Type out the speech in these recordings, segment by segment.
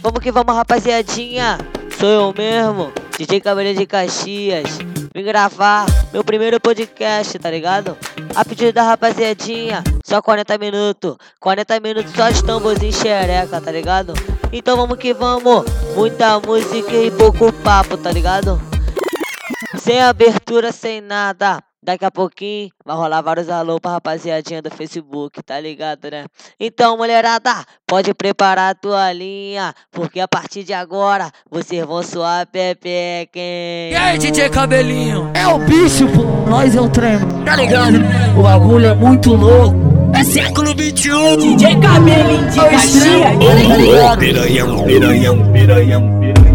Vamos que vamos, rapaziadinha. Sou eu mesmo, DJ Cabelinho de Caxias. Vim gravar meu primeiro podcast, tá ligado? A pedido da rapaziadinha, só 40 minutos. 40 minutos só de tamborzinho xereca, tá ligado? Então vamos que vamos. Muita música e pouco papo, tá ligado? Sem abertura, sem nada. Daqui a pouquinho vai rolar vários alô pra rapaziadinha do Facebook, tá ligado, né? Então, mulherada, pode preparar a tua linha, porque a partir de agora vocês vão suar pepeca, hein? E aí, DJ Cabelinho? É o bicho, pô. Nós é o trem. Tá ligado? O bagulho é muito louco. É século XXI. DJ Cabelinho de Caxias. Piranhão, piranhão, piranhão, piranhão.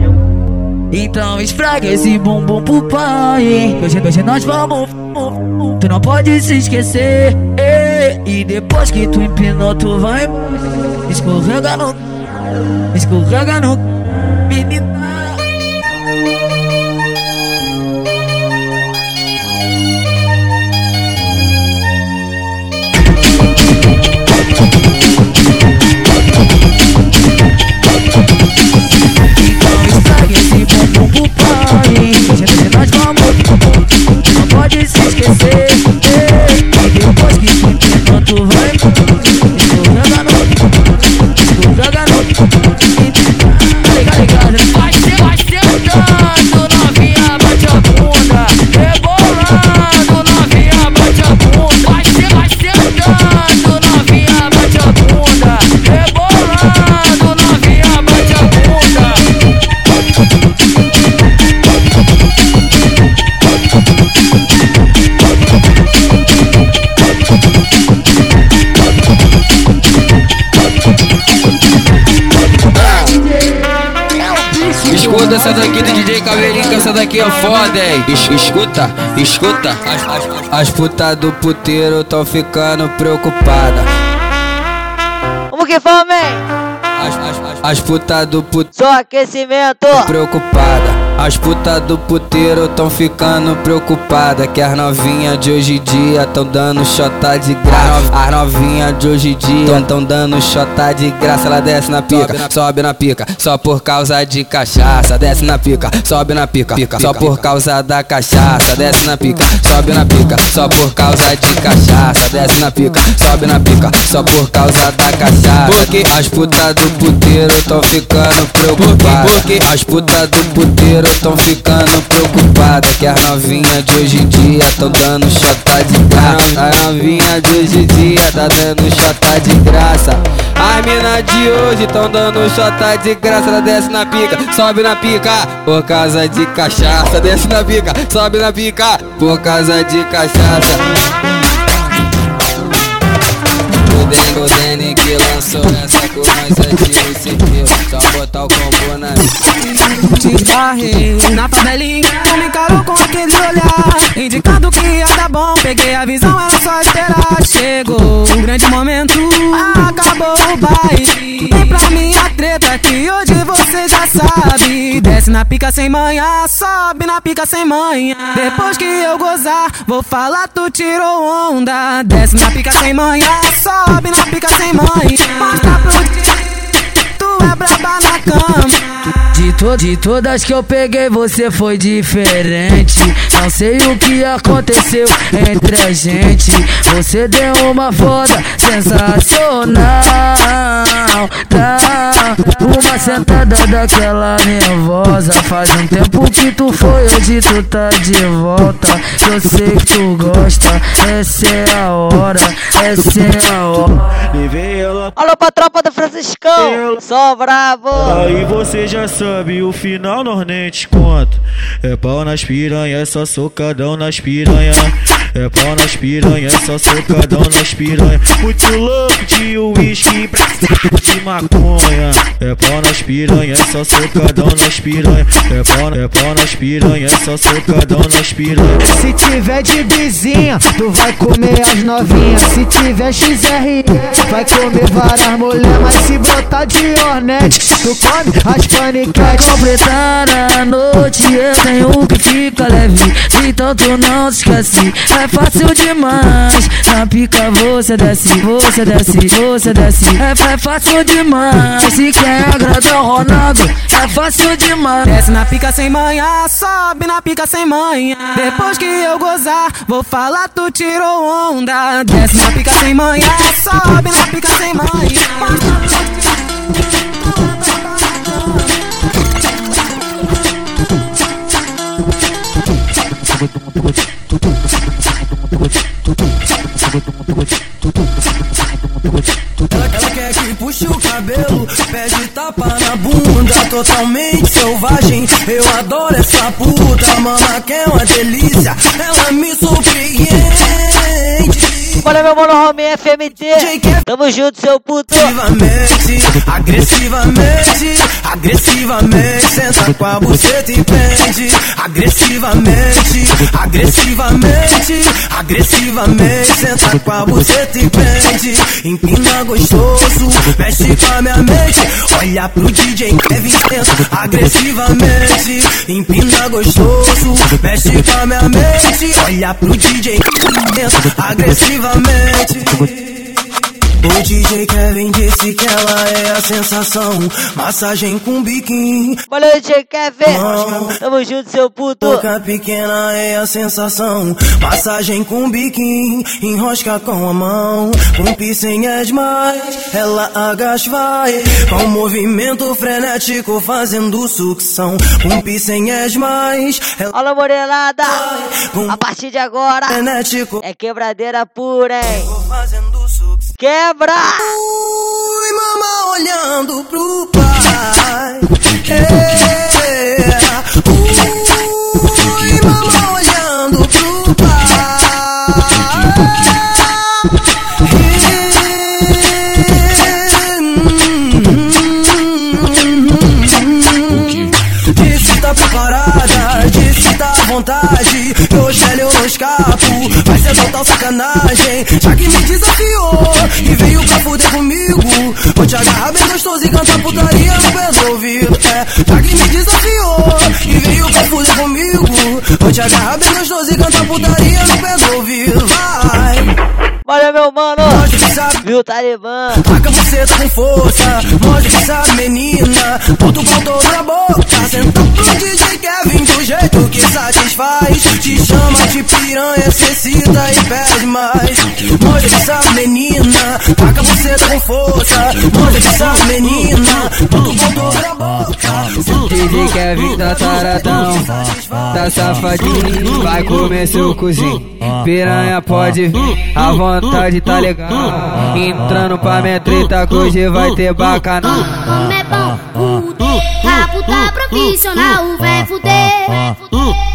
Então esfrega esse bumbum pro pai. Hoje, hoje nós vamos. Tu não pode se esquecer. E depois que tu empinou, tu vai. Escorrega no. Escorrega no. Menina. Essa daqui é foda, hein? Es- escuta, escuta. As, as, as putas do puteiro tão ficando preocupada. Vamos que vamos, hein? As, as, as, as putas do puteiro Só aquecimento. preocupada. As putas do puteiro tão ficando preocupada Que as novinhas de hoje em dia tão dando chota de graça. As novinhas de hoje em dia tão, dando chota de graça. Ela desce na pica, sobe na pica. Só por causa de cachaça. Desce na pica, sobe na pica Só por causa da cachaça. Desce na pica, sobe na pica Só por causa de cachaça. Desce na pica, sobe na pica Só por causa da cachaça. Porque as putas do puteiro tão ficando preocupadas. Porque as putas do puteiro tão ficando preocupadas Que as novinhas de hoje em dia tão dando chota de graça. As novinhas de hoje em dia tá dando chota de graça. As minas de hoje tão dando chota de graça. Ela desce na pica, sobe na pica Por causa de cachaça. Desce na pica, sobe na pica Por causa de cachaça Den, o Dene que lançou essa com nós CQ Só botar o combo na te esbarrei na favelinha Tu me encarou com aquele olhar. Indicando que ia dar bom Peguei a visão, era só esperar. Chegou um grande momento Acabou o baile. Vem pra minha treta que hoje você já sabe. Desce na pica sem manha Sobe na pica sem manha. Depois que eu gozar Vou falar, tu tirou onda. Desce na pica sem manha Sobe na pica sem manha Mostra pro dia Tu é braba na cama De, to de todas que eu peguei, você foi diferente. Não sei o que aconteceu entre a gente. Você deu uma foda sensacional. Tá uma sentada daquela nervosa. Faz um tempo que tu foi, hoje tu tá de volta. Eu sei que tu gosta. Essa é a hora, essa é a hora. Alô pra tropa do Franciscão. Só brabo. Aí você já sabe, o final nós nem te conta. É pau nas piranha, é só socadão nas piranha. É pau nas piranha, é só socadão nas piranha. Muito louco de uísque pra de maconha. É pau nas piranha, é só socadão nas piranha. É pau, é pau nas piranha, é só socadão nas piranha. Se tiver de vizinha, tu vai comer as novinhas. Se tiver XR, vai comer várias mulher. Mas se botar de ornete, tu come as Pra paniquetes. completar a noite eu tenho que ficar leve Então tu não esquece É fácil demais Na pica você desce, você desce, você desce É, é fácil demais Se quem é grandão Ronaldo? É fácil demais. Desce na pica sem manhã, sobe na pica sem manhã. Depois que eu gozar, vou falar tu tirou onda. Desce na pica sem manhã, sobe na pica sem manhã. Puxe o cabelo, pede tapa na bunda, totalmente selvagem. Eu adoro essa puta, mama que é uma delícia, ela me surpreende. Bora meu mano Romeo FMT. Tamo junto, seu puto. Agressivamente, agressivamente, agressivamente, senta com a buceta e prende. Agressivamente, agressivamente, agressivamente, senta com a buceta e prende. Empina gostoso, mexe com a minha mente. Olha pro DJ Kevin senta agressivamente. Empina gostoso, mexe com a minha mente. Olha pro DJ Kevin agressivamente. made. O DJ Kevin disse que ela é a sensação. Massagem com biquinho. Valeu, DJ Kevin. Tamo junto, seu puto. Boca pequena é a sensação. Massagem com biquinho. Enrosca com a mão. Com piercing é demais. Ela agacha vai. Com movimento frenético fazendo sucção. Com piercing é demais. Ela Alô, Morelada. com A partir de agora frenético é quebradeira pura, hein? Quebra! Ui, mama olhando pro pai. É. Ui, mama olhando pro pai. Disse tá preparada, disse tá à vontade. Ser total sacanagem. Já que me desafiou e veio pra fuder comigo. Vou te agarrar bem gostoso e cantar putaria no pé do ouvido. É, já que me desafiou fuder comigo. Vou te agarrar bem gostoso e cantar putaria no pé do ouvido. Vai, Valeu, meu mano. Viu, Talibã? Taca você tá com força, que sabe, menina. Bota o pau todo na boca, senta pro DJ Kevin do jeito que satisfaz. Te chama de piranha, excita e pede mais. Que sabe, menina. Taca você tá com força, que sabe, menina. Bota o pau todo na boca. DJ Kevin tá taradão, tá safadinho, vai comer seu cozinho. Piranha pode vir, a vontade tá legal. Entrando pra minha treta hoje vai ter bacanal. Como é bom a puta profissional vai fuder.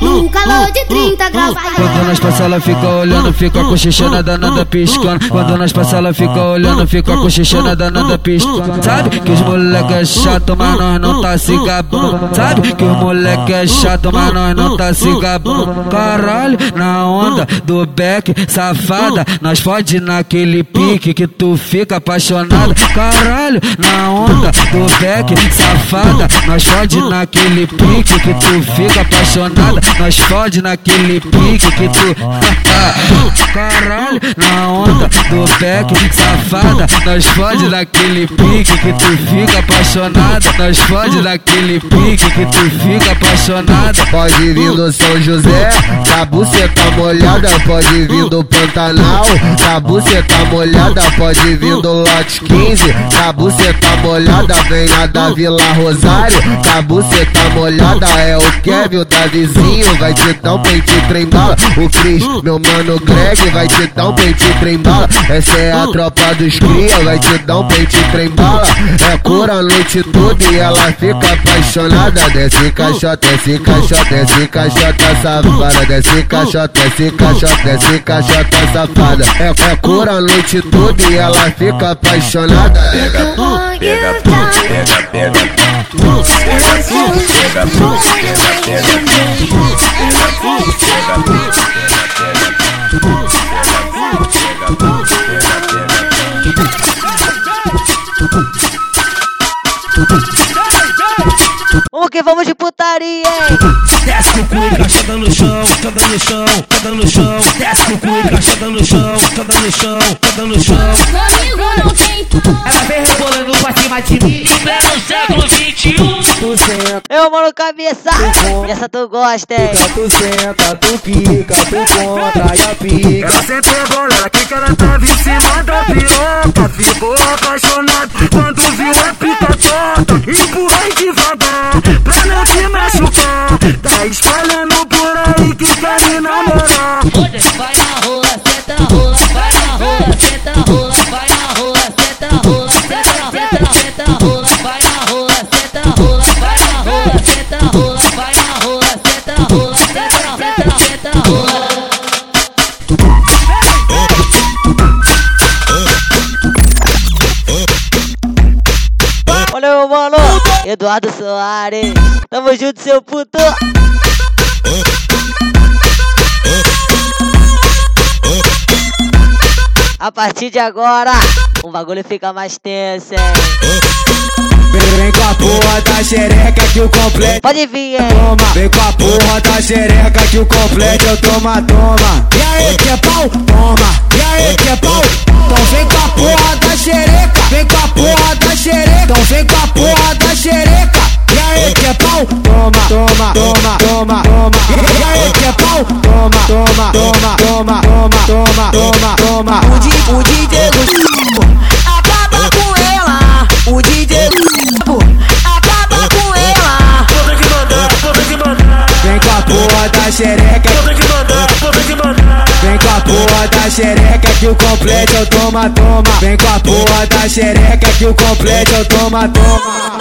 No calor de 30 graus vai Quando nós passa ela fica olhando, fica xixana danada piscando. Quando nós passa ela fica olhando, fica xixana danada piscando. Sabe que os moleque é chato, mas nós não tá se gabando. Sabe que os moleque é chato, mas nós não tá se gabando. Caralho, na onda do beck, safada. Nós fode naquele pique que tu fica apaixonada. Caralho, na onda do beck, safada. Nós fode naquele pique que tu fica apaixonada. Nós fode naquele pique que tu. Caralho, na onda do beck, safada. Nós fode naquele pique que tu fica apaixonada. Nós fode naquele pique que tu fica apaixonada. Pode vir do São José, a buceta molhada, pode vir do Pantanal, a buceta molhada, pode vir do lote 15, a buceta molhada, vem lá da Vila Rosário, a buceta molhada é o Kevin da vizinho, vai te dar um pente trem bala, o Cris, meu mano Greg, vai te dar um pente trem bala, essa é a tropa dos cria, vai te dar um pente trem bala, é cura a noite e ela fica apaixonada, desce caixota, desce caixota, desce caixota safada, desce caixota, desce caixota, desce caixota safada, é, é cura a noite e ela fica apaixonada. Pega tu, pega tu, pega, pega tu, pega tu, pega, pega tu, pega tu, pega tu, pega tu, pega tu, pega tu, Vamos que vamos de putaria, hein? Desce com o cu encaixada no chão, cada no chão, cada no chão. Desce com o cu encaixada no chão, cada no chão, cada no chão. Comigo não tem Ela vem rebolando pra cima de mim. Pleno século XXI. Tu senta, Eu, mano, cabeça. Essa tu gosta, hein? tu senta, tu quica, tu contra e a pica. Ela sempre ela que ela tava em cima da piroca Ficou apaixonado quando viu a pica torta espalhando por aí que quer me namorar Eduardo Soares. Tamo junto, seu puto. A partir de agora, o bagulho fica mais tenso, hein? Vem com a porra da xereca que o completo Pode vir, hein? toma Vem com a porra da xereca que o completo eu toma, toma E aí que é pau? Toma E aí que é pau? Então vem com a porra da xereca Vem com a porra da xereca Então vem com a porra da xereca aí que é pau? Toma, toma, toma, toma, toma E aí que é pau? Toma, toma, toma, toma, toma, toma, toma, toma O, di, o DJ acaba com ela O DJ acaba com ela Puta que mandar, puta que mandar. Vem com a porra da xereca Puta que mandar, puta que mandar. Vem com a porra da xereca que o completo eu toma, toma Vem com a porra da xereca que o completo eu toma, toma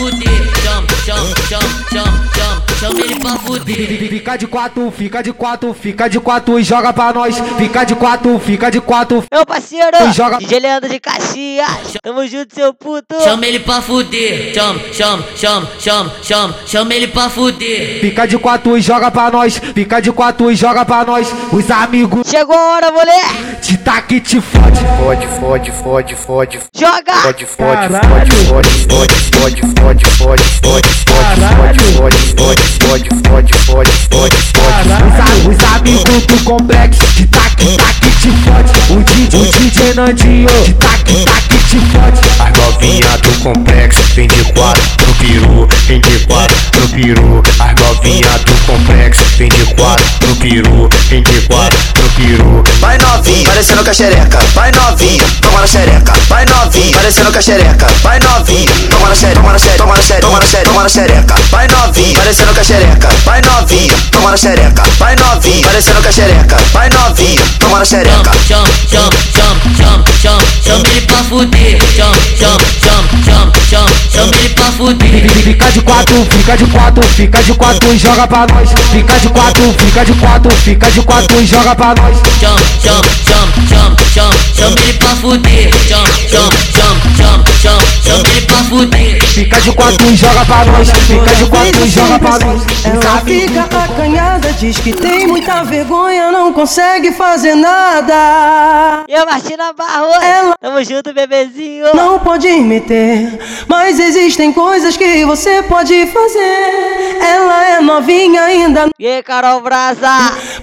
fuder, chama, chama, chama, chama, chama, chama ele pra fuder. Fica de quatro, fica de quatro, fica de quatro e joga pra nós Fica de quatro, fica de quatro Meu parceiro, Joga- DJ Leandro de Caxias. Tamo junto, seu puto. Chama ele pra fuder, chama, chama, chama, chama, chama, chama ele pra fuder. Fica de quatro e joga pra nós Fica de quatro e joga pra nós Os amigos Chegou a hora, moleque. te tá que te fode Fode, fode, fode, fode, Joga. fode, fode, fode, fode, fode, fode, fode, fode, fode, fode, fode, fode, fode, fode, fode, fode, fode. Os, a- os amigos do complexo de tac, tac, te fode. O DJ, o DJ Nandinho de tac, tac, te fode. As novinha do complexo vem de quatro no peru, vem de quatro no peru. As novinha do complexo vem de quatro no peru, vem de quatro no peru. Vai novinha, parecendo com a xereca. Vai novinha, toma na xereca. Vai novinha, parecendo com a xereca. Vai novinha, toma na xereca, toma na xereca, toma na xereca, toma na xereca, toma na xereca. Vai novinha, parecendo com a xereca. Vai novinha, toma na xereca. Vai novinha, parecendo com a xereca. Vai novinha, toma na xereca. Chama, chama, chama, chama, chama, chama ele pra fuder. Chama, chama, chama, chama, chama, chama ele pra fuder. Fica de quatro, fica de quatro, fica de quatro e joga pra nós. Fica de quatro, fica de quatro, fica de quatro e joga pra nós. Chama, chama, chama, chama, chama, chama ele pra fuder. Chama, chama, chama, chama, chama, chama ele pra fuder. Fica de quatro e joga pra nós. Fica de quatro e joga pra nós. Ela fica acanhada, diz que tem muita vergonha, não consegue fazer nada. E a Martina Barros. Ela- Tamo junto, bebezinho. Não pode meter, mas existem coisas que você pode fazer. Ela é novinha ainda, E aí, Carol Braza.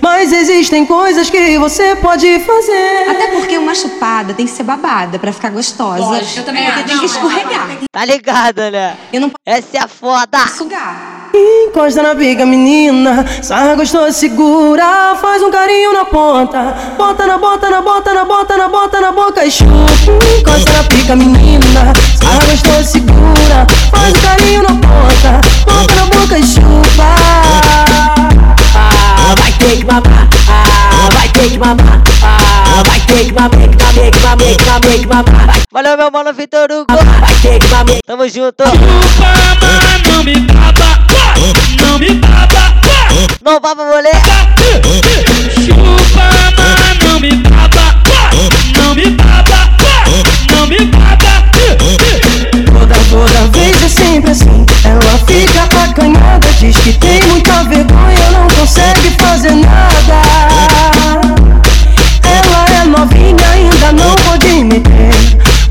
mas existem coisas que você pode fazer. Até porque uma chupada tem que ser babada pra ficar gostosa. Eu também porque tem que escorregar. Tá ligado, né? Eu não Essa é a foda. sugar. Encosta na biga, menina. Sarra gostosa, segura. Faz um carinho na ponta. Bota na bota, na bota, na bota, na bota, na boca chupa. Encosta na pica, menina. Sarra gostosa, segura. Faz um carinho na ponta. Bota na boca e chupa. Ah, vai ter que mamar. Ah, vai ter que mamar. Ah, vai ter que mamar, que mamar, que mamar, que mamar, que mamar. Vai, Valeu, meu mano Vitor Hugo. vai ter que mamar. Tamo junto. Não me baba, não me baba, Não vá, moleque. chupa, Diz que tem muita vergonha, não consegue fazer nada. Ela é novinha, ainda não pode meter.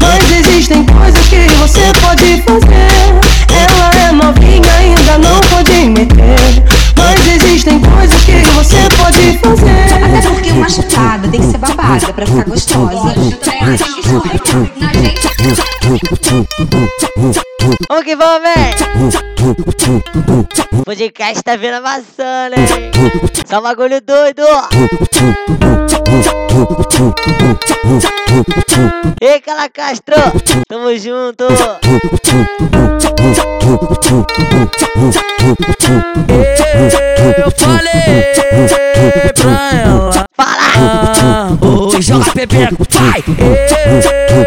Mas existem coisas que você pode fazer. Ela é novinha, ainda não pode meter. Mas existem coisas que você pode fazer tem que ser babada pra ficar gostosa. Vamos que vem! O podcast tá vindo amassando, hein? Só um bagulho doido! Ei, Cala Castro! Tamo junto! Eu falei JPP vai!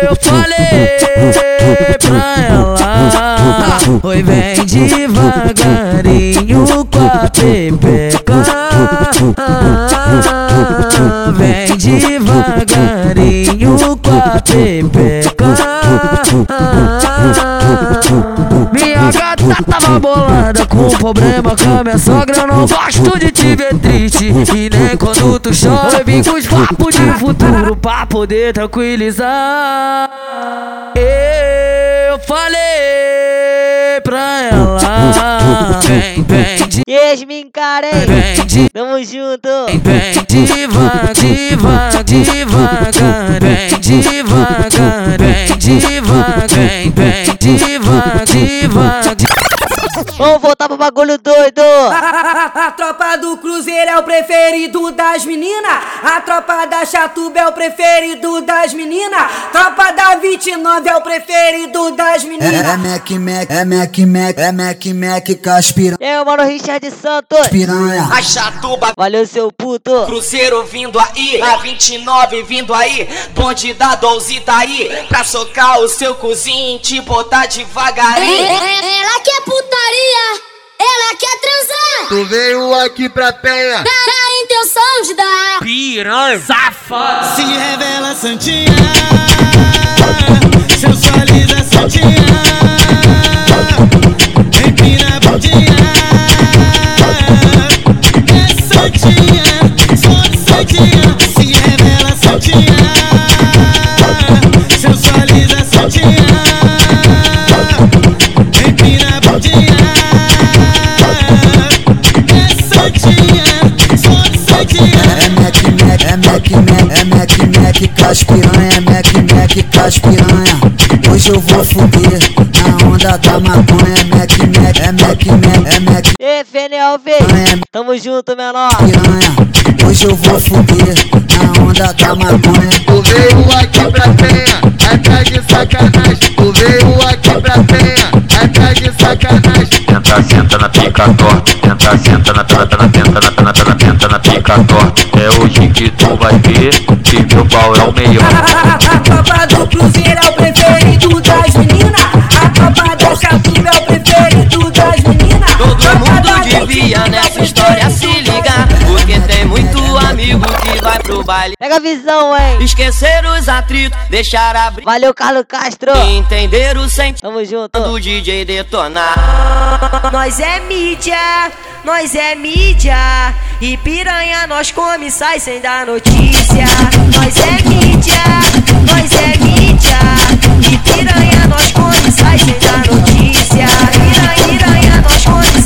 Eu falei pra ela. Oi, vem devagarinho com a pepeca. Vem devagarinho com a pepeca. Gata tava bolada com problema com a minha sogra. Eu não gosto de te ver triste. E nem quando tu chora. Eu vim com os papos de futuro pra poder tranquilizar. Eu falei pra ela. Vem, vem, Karen! vem, de, Tamo junto! Vem devagar, devagar, devagar, vem devagar, vem devagar, vem, vem devagar, devagar. Vamos voltar pro bagulho doido! A tropa do Cruzeiro é o preferido das meninas. A tropa da Chatuba é o preferido das meninas. Tropa da 29 é o preferido das meninas. É Mac Mac, é Mac Mac, é Mac Mac Caspira, Eu, mano, Richard Santos! piranha. A Chatuba, Valeu, seu puto! Cruzeiro vindo aí, a 29 vindo aí, bonde da 12 tá aí, pra socar o seu cozinho e te botar devagarinho. Ela quer putaria, ela quer transar. Tu veio aqui pra penha. Na, na intenção de dar. Piranha, safado. Se revela santinha, sensualiza santinha, empina a bundinha, é santinha, só santinha, se revela santinha, Mac Mac, é Mac Mac, é Mac Mac Caspiranha, é Mac Mac Caspiranha. Hoje eu vou fuder na onda da maconha. É Mac Mac, é Mac Mac, é Mac Ei, Fenelve! Tamo junto, menor! piranha. Hoje eu vou fuder na onda da maconha. Tu veio aqui pra penha, é tá de sacanagem. Tu veio aqui pra penha, é tá de sacanagem. Tenta, senta na pica torta. Tenta, senta na tenta, na tenta, na tenta, na tenta, na pica torta. Que tu vai ver que meu pau é o melhor. A tropa do Cruzeiro baile. Pega a visão, hein? Esquecer os atritos, deixar abrir. Valeu, Carlos Castro! Entender o sentimento Tamo junto! do DJ detonar. Nós é mídia, nós é mídia. E piranha nós come e sai sem dar notícia. Nós é mídia, nós é mídia. E piranha nós come e sai sem dar notícia. Piranha, piranha nós come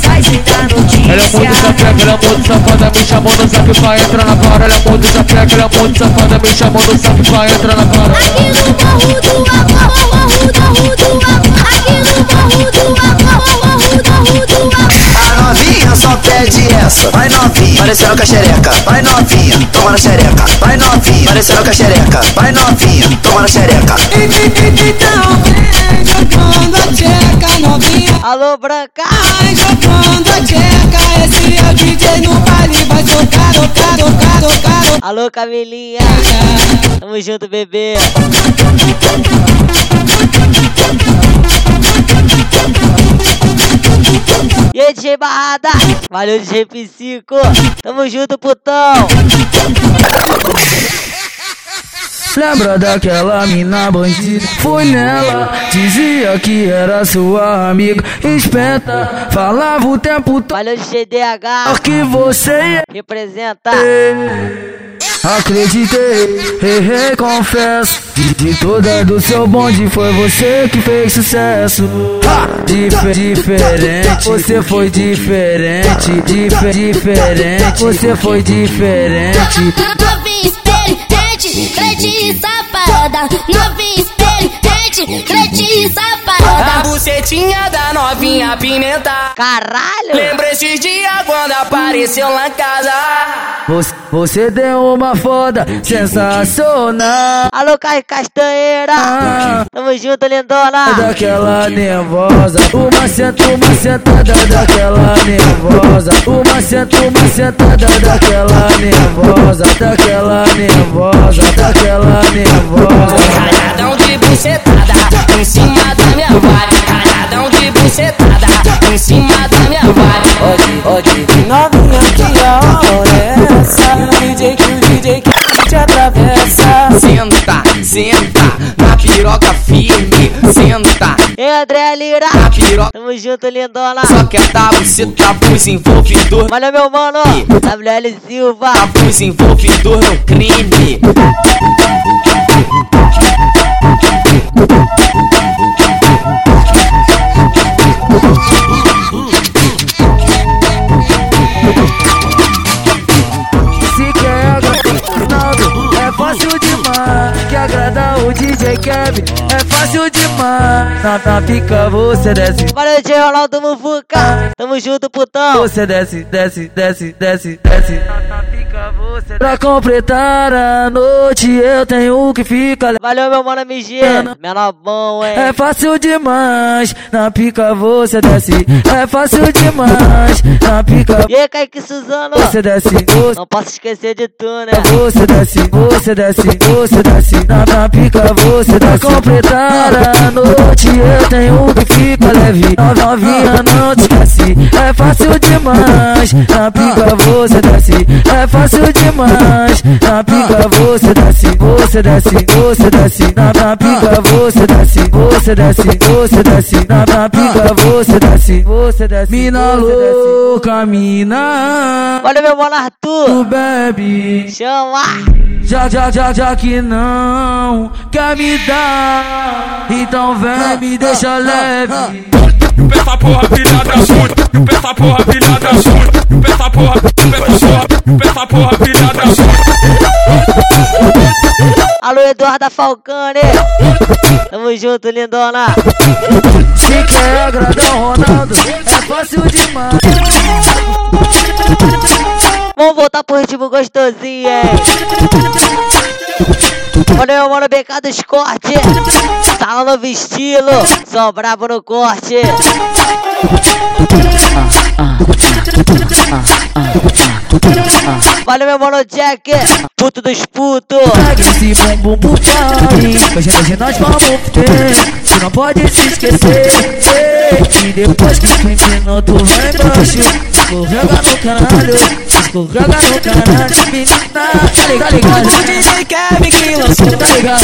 Ela é muito safada, ela é muito safada, me chamou no zap pra entrar na cara. Ela é muito safada, ela é muito safada, me chamou no zap pra entrar na cara. Aqui no morro do amor, morro do amor. Aqui no morro do amor, só pede essa. Vai novinha, parecendo com a xereca. Vai novinha, toma na xereca. Vai novinha, parecendo com a xereca. Vai novinha, toma na xereca. Então vem jogando a tcheca novinha. Alô, Branca! Vai jogando a tcheca. Esse é o DJ no baile. Vai tocar, tocar, tocar, tocar. Alô, Camilinha! Tamo junto, bebê! E aí, DJ Barrada? Valeu, DJ Psico! Tamo junto, putão! Lembra daquela mina bandida? Fui nela, dizia que era sua amiga. Espenta, falava o tempo todo Valeu, DJ DH! que você Representa! Acreditei, errei, confesso. De, de todas do seu bonde foi você que fez sucesso. Dife- diferente, você foi diferente. Dife- diferente, você foi diferente. Novinha, espelho, crente safada, novinha experiente, crente A safada. bucetinha da novinha pimenta. Caralho! Lembra esses dias quando apareceu lá em casa? Você, você deu uma foda sensacional. Alô, Caio Castanheira! Tamo junto, lindona! Daquela nervosa, uma senta, uma sentada daquela nervosa, uma senta, uma sentada daquela nervosa, daquela nervosa, daquela nervosa. Cima da minha vibe. Ode, ode, novinha que a hora é essa? DJ que o DJ que te atravessa. Senta, senta, na piroca firme. Senta, Ei, André Lira! na piroca. Tamo junto, lindona! Só dar você tá pros envolvidor. Olha meu mano! WL Silva! Tá pros envolvidor no crime. DJ Kevin, é fácil demais. Na, na pica você desce, Valeu, DJ Ronaldo Mufuca! Tamo junto, putão! você desce, desce, desce, desce, desce. Pra completar a noite eu tenho que ficar. Valeu, meu mano MG! Menor bom, hein? É fácil demais, na pica você desce. É fácil demais, na pica E aí, Kaique Suzano? você desce. Você Não posso esquecer de tu, né? Você desce, você desce, você desce Na, na pica você desce Pra completar a noite eu tenho que ficar leve No- Novinha não te esquece É fácil demais Na pica você desce. É fácil demais Na pica você desce Você desce, você desce. Na, na pica você desce Você desce, você desce. Na, na pica você desce Você desce Mina louca, mina. Olha meu mano Arthur! Tu bebe. Chama! já, já, já, já que não quer me dar, então vem me deixa leve. Peça porra, filha da puta. Peça porra, filha da puta. Peça porra, peça porra, peça porra, filha da puta. Alô, Eduarda Falcone! Tamo junto, lindona! Se quer agradar o Ronaldo, é fácil demais. Vamos voltar pro ritmo gostosinho, hein? Olha meu mano BK dos cortes. Tá no novo estilo. Só brabo no corte. Valeu meu mano Jack. Puto dos putos. Pega esse bumbum pro pai, hoje, hoje nós vamos ter. Tu não pode se esquecer. ei, E depois que tu empinou, tu vai embaixo. Escorrega no caralho, escorrega no caralho. Menina, tá ligado? Tá ligado? Kevin que lançou. Tá ligado?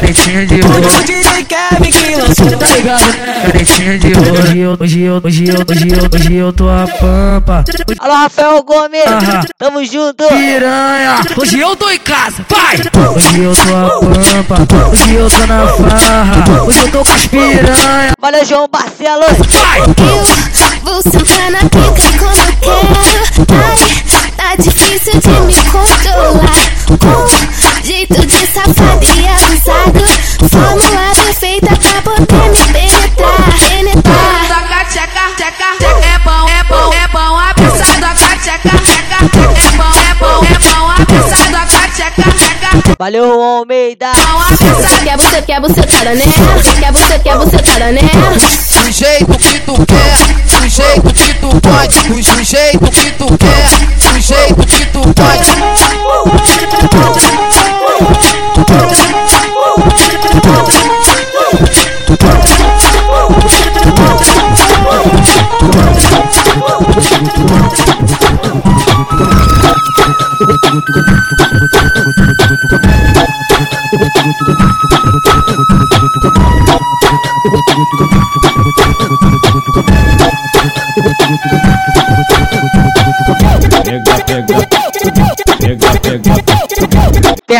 Canetinha de ouro. O DJ Kevin que lançou. Tá ligado? Canetinha de ouro. Hoje eu, hoje eu, hoje eu, hoje eu, hoje eu tô a pampa. Alô, Rafael Gomes. Aham. Tamo junto. Piranha, hoje eu tô em casa, vai! Hoje eu tô a pampa, hoje eu tô na farra, hoje eu tô com as piranha. Valeu, João Barcelos. Eu vou sentar na pica como eu quero. Ai, tá difícil de me controlar. Valeu, Almeida. Quer você, quer você tada nela? Quer você, quer você tada nela? Do jeito que tu quer, do jeito que tu pode, do jeito que tu quer, do jeito que tu pode.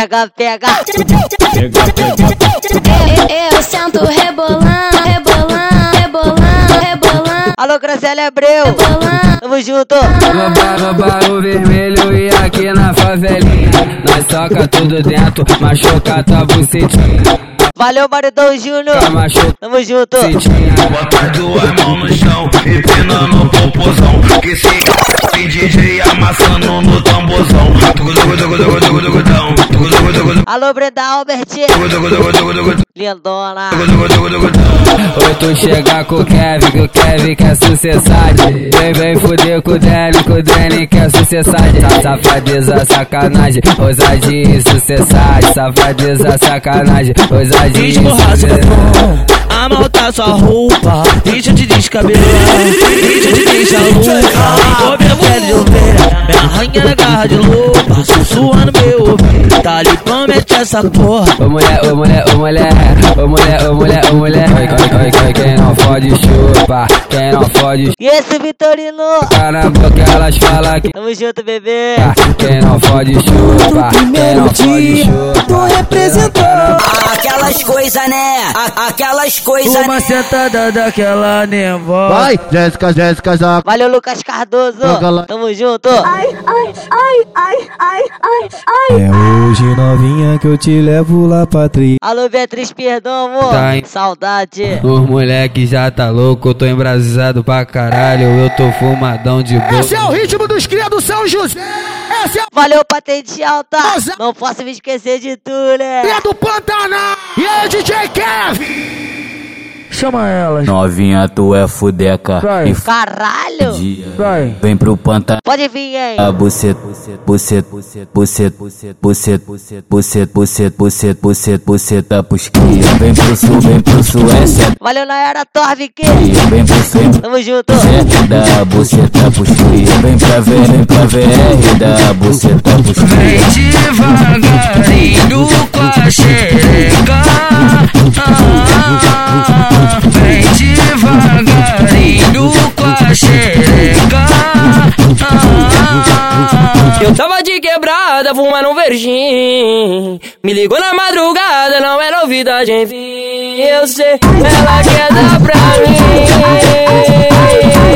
Pega, Pega, pega. pega, pega. Eu, eu sento rebolando, rebolando, rebolando, rebolando. Alô, Graciela Abreu. Tamo junto. Roubar, roubar o vermelho e aqui na favelinha Nós soca tudo dentro, machuca tua bucetinha Valeu, Maridão Júnior. Tamo junto. Bota duas mãos no chão, empinando o popozão. Que se tem DJ amassando no tamborzão. Alô, Brenda Albert. Lindona. Oi, tu chega com o Kevin, que o Kevin quer sucessade. Vem, vem fuder com o Dani, que o Dani quer sucessade. Sa- Safadeza, sacanagem, ousadia e sucessade. Safadeza, sacanagem, ousadia e sucessade. Amalta sua roupa, deixa de descabelar, deixa de deixar louca. Tô minha pele de ovelha, minha rainha na garra de loupa, sussurrando meu lhe promete essa porra. Ô mulher, ô mulher, ô mulher, ô mulher, ô mulher, ô mulher. Quem não fode chupa, quem não fode E esse Vitorino? na boca elas falam que Tamo junto, bebê. quem não fode chupa, quem não fode chupa. Tô representando Aquelas coisas, né? Aquelas coisas. uma sentada daquela nevoa. Vai, Jéssica, Jéssica, Zaca. Valeu, Lucas Cardoso. Tamo junto. Ai, ai, ai, ai, ai, ai, ai. É hoje, novinha, que eu te levo lá pra tri. Alô, Beatriz Perdão, amor. Tá? Saudade. Os já tá louco, eu tô embrasado pra caralho, eu tô fumadão de boca. Esse é o ritmo dos cria do São José. Esse é Valeu, patente alta. Não posso me esquecer de tu, né? o do Pantanal. E aí, DJ Kevin? Chama elas. Novinha, tu é fudeca. Vai. E Caralho. dia. Vai. Vem pro panta. Pode vir, hein? A buceta, buceta, buceta, buceta, buceta, buceta, buceta, buceta, buceta, buceta, buceta, cria. Vem pro sul, vem pro suécia. Valeu, Nayara Torvik. Vem pro sul, Tamo junto. da buceta pros cria. Vem pra ver, vem pra VR da buceta pros Vem devagarinho com a xereca. Ah, eu tava de quebrada, fumando um verdinho. Me ligou na madrugada, não é novidade, enfim. Eu sei, ela quer dar pra mim.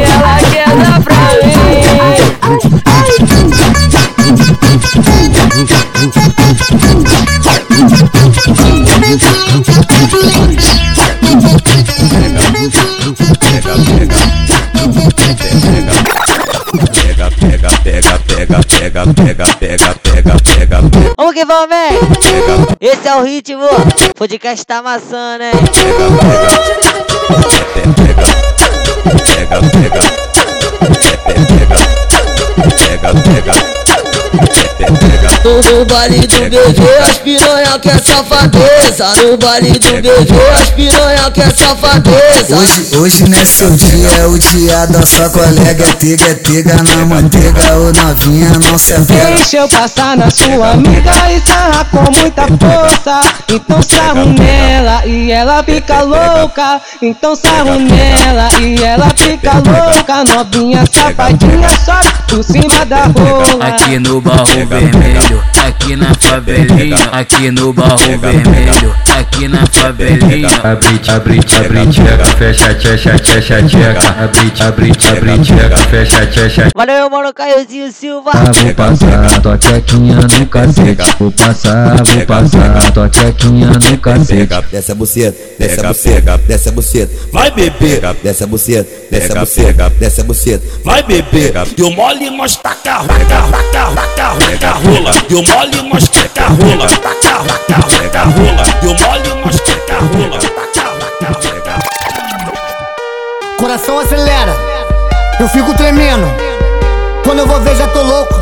Ela quer dar pra Pega, pega, pega, pega, pega, pega, pega, pega, pega, pega. Vamos que vamos, vem. Esse é o ritmo. Podcast tá amassando, hein? Pega, pega, pega, pega, No, no baile do bebê, as piranha quer safadeza. No baile do bebê, as piranha quer safadeza. Hoje, hoje não é seu dia, é o dia da sua colega. É tega, é tega na manteiga, ô novinha, não se apega. Deixa eu passar na sua amiga e sarra com muita força. Então sarro nela e ela fica louca. Então sarro nela e ela fica louca. Novinha safadinha sobe por cima da rola. Aqui no barro vermelho, aqui na favelinha, aqui no barro vermelho, aqui na favelinha. Abre, abre, abre, tcheca, fecha, tchecha, tchecha, tcheca. Abre, abre, abre, tcheca, fecha, tchecha. Valeu, mano, Caiozinho Silva. Ah, vou passar tua tchequinha no cacete. Vou passar, vou passar tua tchequinha no cacete. Desce a buceta, desce a buceta, desce a buceta. Vai beber, Desce a buceta, desce a buceta, desce a buceta. vai beber. Deu mole, mas taca, taca, taca, taca, taca, rola. Deu mole, mas taca, rola. Taca, taca, taca, rola. Deu mole, mas taca, rola. Taca, taca, taca. Coração acelera, eu fico tremendo. Quando eu vou ver, já tô louco.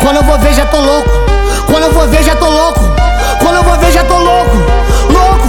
Quando eu vou ver, já tô louco. Quando eu vou ver, já tô louco. Quando eu vou ver, já tô. Louco, louco,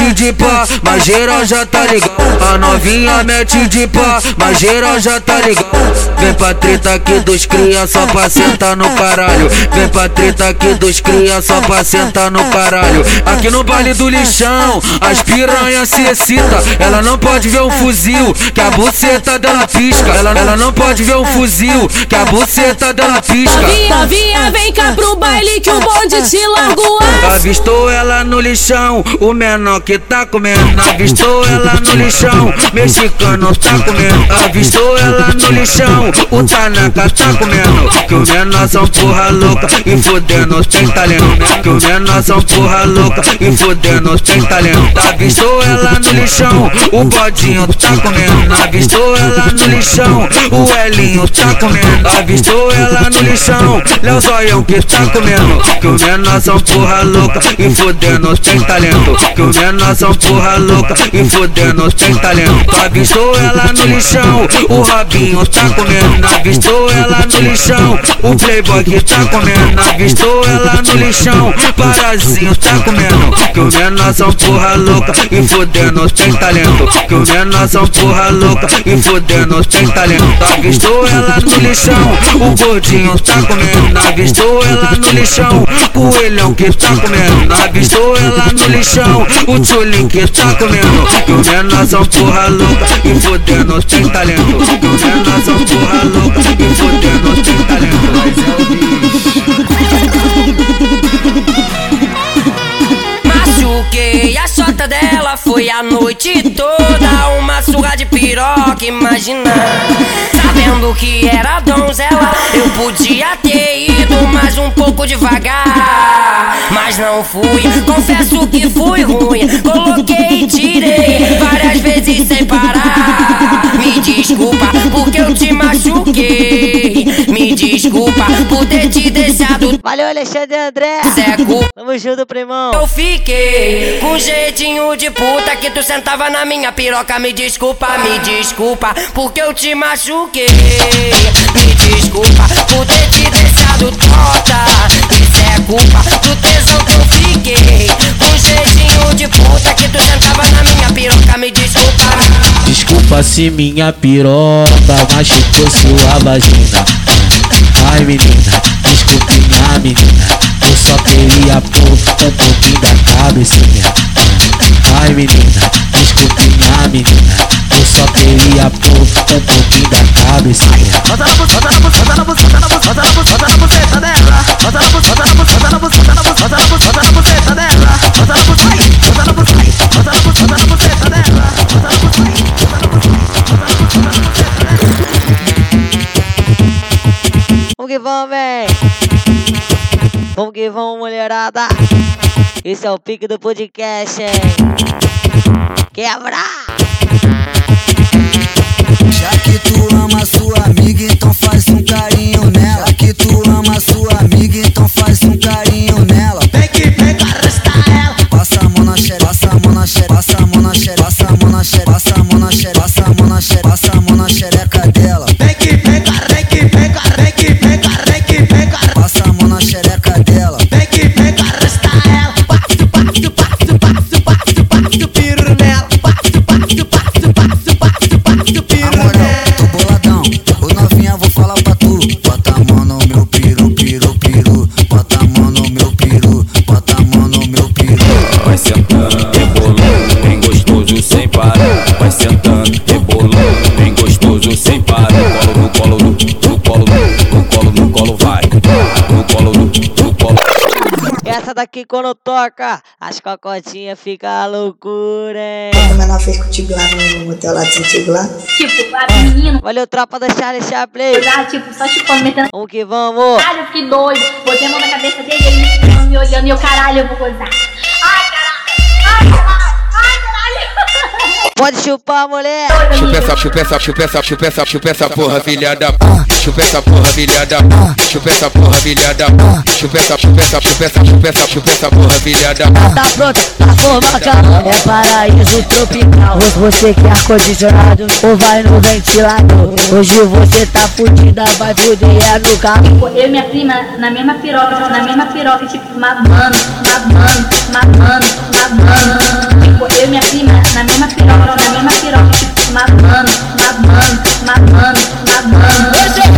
mete de pá, mas geral já tá ligado. A novinha mete de pá, mas geral já tá ligado. Vem pra treta aqui dos cria só pra sentar no caralho. Vem pra treta aqui dos cria só pra sentar no caralho. Aqui no baile do lixão, as piranhas se excita. Ela não pode ver um fuzil, que a buceta dela pisca. Ela, ela não pode ver um fuzil, que a buceta dela pisca. Novinha, novinha, vem cá pro baile que o bonde te largou Avistou ela no lixão, o menor que tá comendo. Avistou ela no lixão, mexicano tá comendo. Avistou ela no lixão, o Tanaka tá comendo. Que o menor são porra louca e fudendo tem talento. Que o menor são porra louca e fudendo tem talento. Avistou ela no lixão, o bodinho tá comendo. Avistou ela no lixão, o Elinho tá comendo. Avistou ela no lixão, Léo Zoião que tá comendo. Que o menor são porra louca e fudendo tem talento. Que o menor são porra louca e fudendo tem talento. Avistou ela no lixão, o Robinho tá comendo. Avistou ela no lixão, o Playboy que tá comendo. Avistou ela no lixão, Parazinho tá comendo. Que o menor são porra louca e fudendo tem talento. Que o menor são porra louca e fudendo tem talento. Avistou ela no lixão, o gordinho tá comendo. Avistou ela no lixão, coelhão que tá comendo. Avistou ela no lixão, o tchulinho que tá comendo. O menor são porra louca e fudendo tem talento. Que o menor são porra louca e fudendo tem talento. Mas é o Machuquei a chota dela, foi a noite toda Uma surra de piroca, imagina Sabendo que era donzela Eu podia ter ido mais um pouco devagar Mas não fui, confesso que fui ruim Coloquei e tirei várias vezes sem parar Me desculpa porque eu te machuquei Me desculpa por ter te deixado Valeu, Alexandre André. Seco. Tamo junto, primão. Eu fiquei com jeitinho de puta que tu sentava na minha piroca. Me desculpa, me desculpa, porque eu te machuquei. Me desculpa por ter te deixado torta. Isso é culpa do tesão que eu fiquei. Com jeitinho de puta que tu sentava na minha piroca. Me desculpa. Desculpa se minha piroca machucou sua vagina. Ai menina, desculpe minha menina. Eu só queria pôr um pouquinho da cabecinha. Ai menina, desculpe minha menina. Eu só queria pôr um pouquinho da cabecinha. Bota na buceta, bota na buceta, na buceta, na buceta, na buceta dela. Bota na buceta, na buceta, na buceta, na buceta, na buceta dela. Bota na buceta, bota na buceta, bota na buceta, bota na buceta dela. Bota na buceta, bota na Vamos que vamos, véi. Vamos que vamos, mulherada. Esse é o pique do podcast, hein? Quebra! Já que tu ama sua amiga, então faz um carinho nela. Já que tu ama sua amiga, então faz um carinho nela. Vem que vem arrasta ela. Passa a mão na xereca, passa a mão na xereca, passa a mão na xereca, passa a mão na xereca, passa a mão na xereca, passa a mão na xereca, passa a mão na xereca dela. Daqui quando toca, as cocotinhas ficam a loucura, hein? O menor fez contigo lá no motel lá de contigo lá. Tipo, a menino. Valeu, tropa da Charlie Chaplin. Já, tipo, só tipo, metendo. Vamos que vamos. Caralho, que doido. Botei a mão na cabeça dele, ele me olhando e eu, caralho, eu vou gozar. Pode chupar, mulher. Chupa essa, chupa essa, chupa essa, chupa essa, chupa essa porra, filha da Chupa essa porra, filha da Chupa essa porra, filha da Chupa essa, chupa essa, chupa essa, chupa essa, chupa essa porra, filha da Tá pronta, a formação é paraíso tropical. Você quer ar-condicionado ou vai no ventilador? Hoje você tá fudida, vai fuder é no carro. Eu e minha prima na mesma piroca, na mesma piroca, tipo, mamando, mamando, mamando, mamando. Tipo, eu e minha prima na mesma piroca, na mesma piroca, mamando, mamando, mamando, mamando.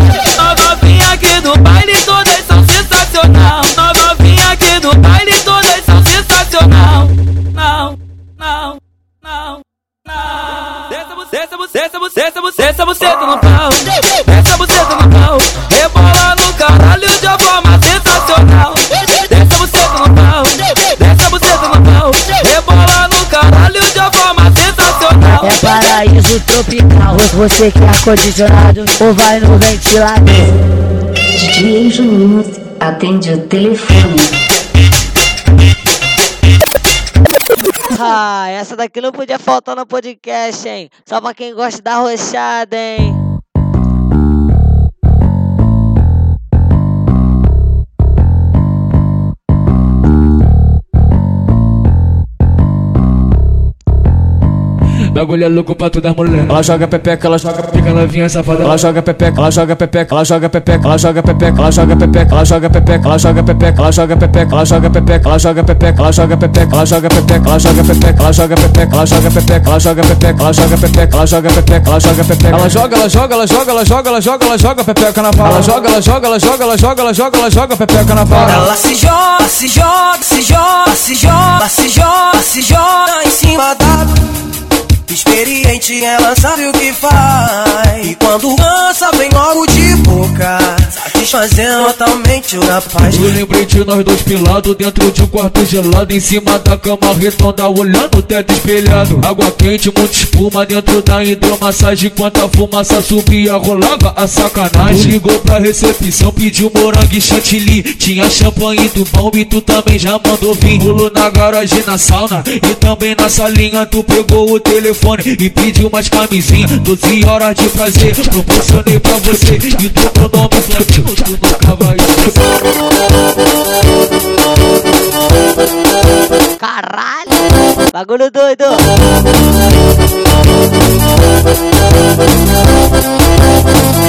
Você quer ar-condicionado ou vai no ventilador? DJ Juninho atende o telefone. Ah, essa daqui não podia faltar no podcast, hein? Só pra quem gosta da rochada, hein? Bagulho é louco pra todas as mulher. Ela joga pepeca, ela joga pica novinha safada. Ela joga pepeca, ela joga pepeca, ela joga pepeca, ela joga pepeca, ela joga pepeca, ela joga pepeca, ela joga pepeca, ela joga pepeca, ela joga pepeca, ela joga pepeca, ela joga pepeca, ela joga pepeca, ela joga pepeca, ela joga pepeca, ela joga pepeca, ela joga pepeca, ela joga pepeca, ela joga pepeca, ela joga pepeca. Ela joga, ela joga, ela joga, ela joga, ela joga, ela joga pepeca na pala. Ela joga, ela joga, ela joga, ela joga, ela joga, ela joga pepeca na pala. Ela se joga, se joga, se joga, se joga, se joga, se joga em cima da. Experiente, ela sabe o que faz. E quando cansa, vem logo de boca. Satisfazendo totalmente o rapaz. Eu lembrei de nós dois pilados dentro de um quarto gelado. Em cima da cama redonda olhando o teto espelhado. Água quente, muita espuma dentro da hidromassagem. Enquanto a fumaça subia, rolava a sacanagem. Ligou pra recepção, pediu morango e chantilly. Tinha champanhe do bom e tu também já mandou vir. Pulou na garagem, na sauna e também na salinha. Tu pegou o telefone e pediu mais camisinha 12 horas de prazer, proporcionei pra você. E tu meu nome tu Caralho! Bagulho doido!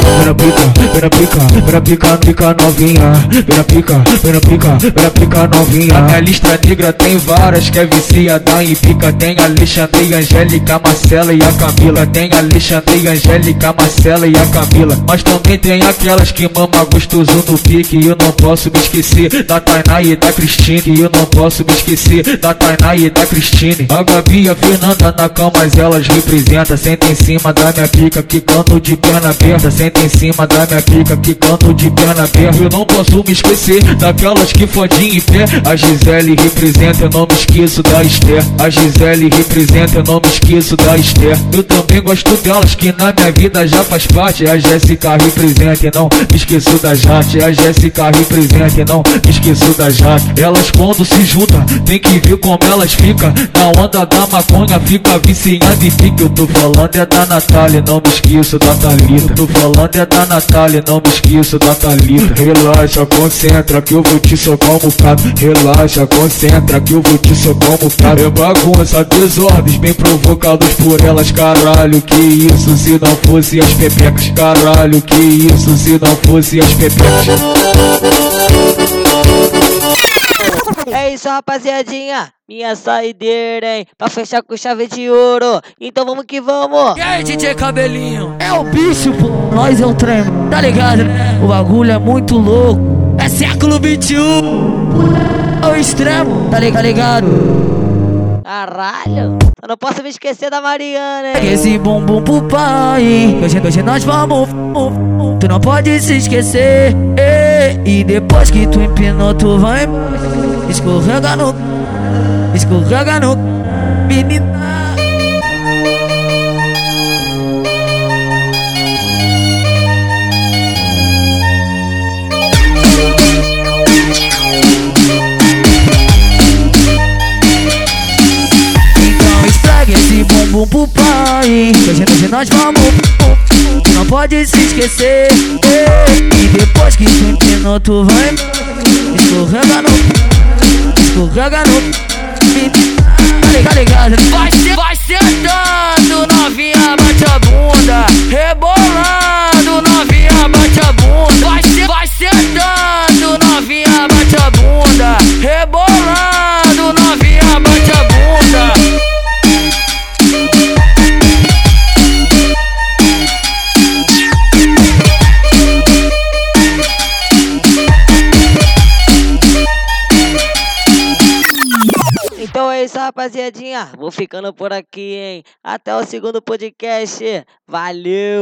Pera pica, pera pica, pera pica, pica novinha. Pera pica, pera pica, pera pica novinha. A minha lista negra tem várias que é viciada em pica. Tem a Alexandre, Angélica, Marcela e a Camila. Tem a Alexandre, Angélica, Marcela e a Camila. Mas também tem aquelas que mama gostoso no pique. E eu não posso me esquecer da Tainá e da Cristine. E eu não posso me esquecer da Tainá e da Cristine. A Gabi e a Fernanda na cama, mas elas representam. Senta em cima da minha pica, que canto de perna aberta Senta em cima da minha pica, que canto de perna aberta Eu não posso me esquecer daquelas que fodinha em pé. A Gisele representa, eu não me esqueço da Esther. A Gisele representa, eu não me esqueço da Esther. Eu também gosto delas, que na minha vida já faz parte. A Jéssica representa, e não me esqueço da Jade A Jéssica representa, e não me esqueço da Jade Elas quando se juntam, tem que ver como elas ficam. Na onda da maconha, fica viciada e fica. Eu tô falando é da Natália, não me esqueço da Thalita. Tô falando é da Natália, não me esqueço da Thalita Relaxa, concentra que eu vou te socar um bocado Relaxa, concentra que eu vou te socar um bocado É bagunça, desordens bem provocados por elas Caralho, que isso se não fosse as pepecas Caralho, que isso se não fosse as pepecas É isso, rapaziadinha. Minha saideira, hein? Pra fechar com chave de ouro. Então vamos que vamos. E aí, DJ Cabelinho? É o bicho, pô. Nós é o trem. Tá ligado? O bagulho é muito louco. É século 21. É o extremo. Tá ligado? Tá ligado? Caralho. Eu não posso me esquecer da Mariana, hein? Esse bumbum pro pai. Hoje, hoje nós vamos. Tu não pode se esquecer. E depois que tu empinou, tu vai. escorrega no, escorrega no, menina. Bumbum pro pai gente, hoje nós vamos não pode se esquecer E depois que tu empinou tu vai Escorrega no Escorrega no Liga, liga, liga Vai, vai sentando, novinha, bate a bunda. Rebolando, novinha, bate a bunda. Vai, vai rapaziadinha. Vou ficando por aqui, hein? Até o segundo podcast. Valeu!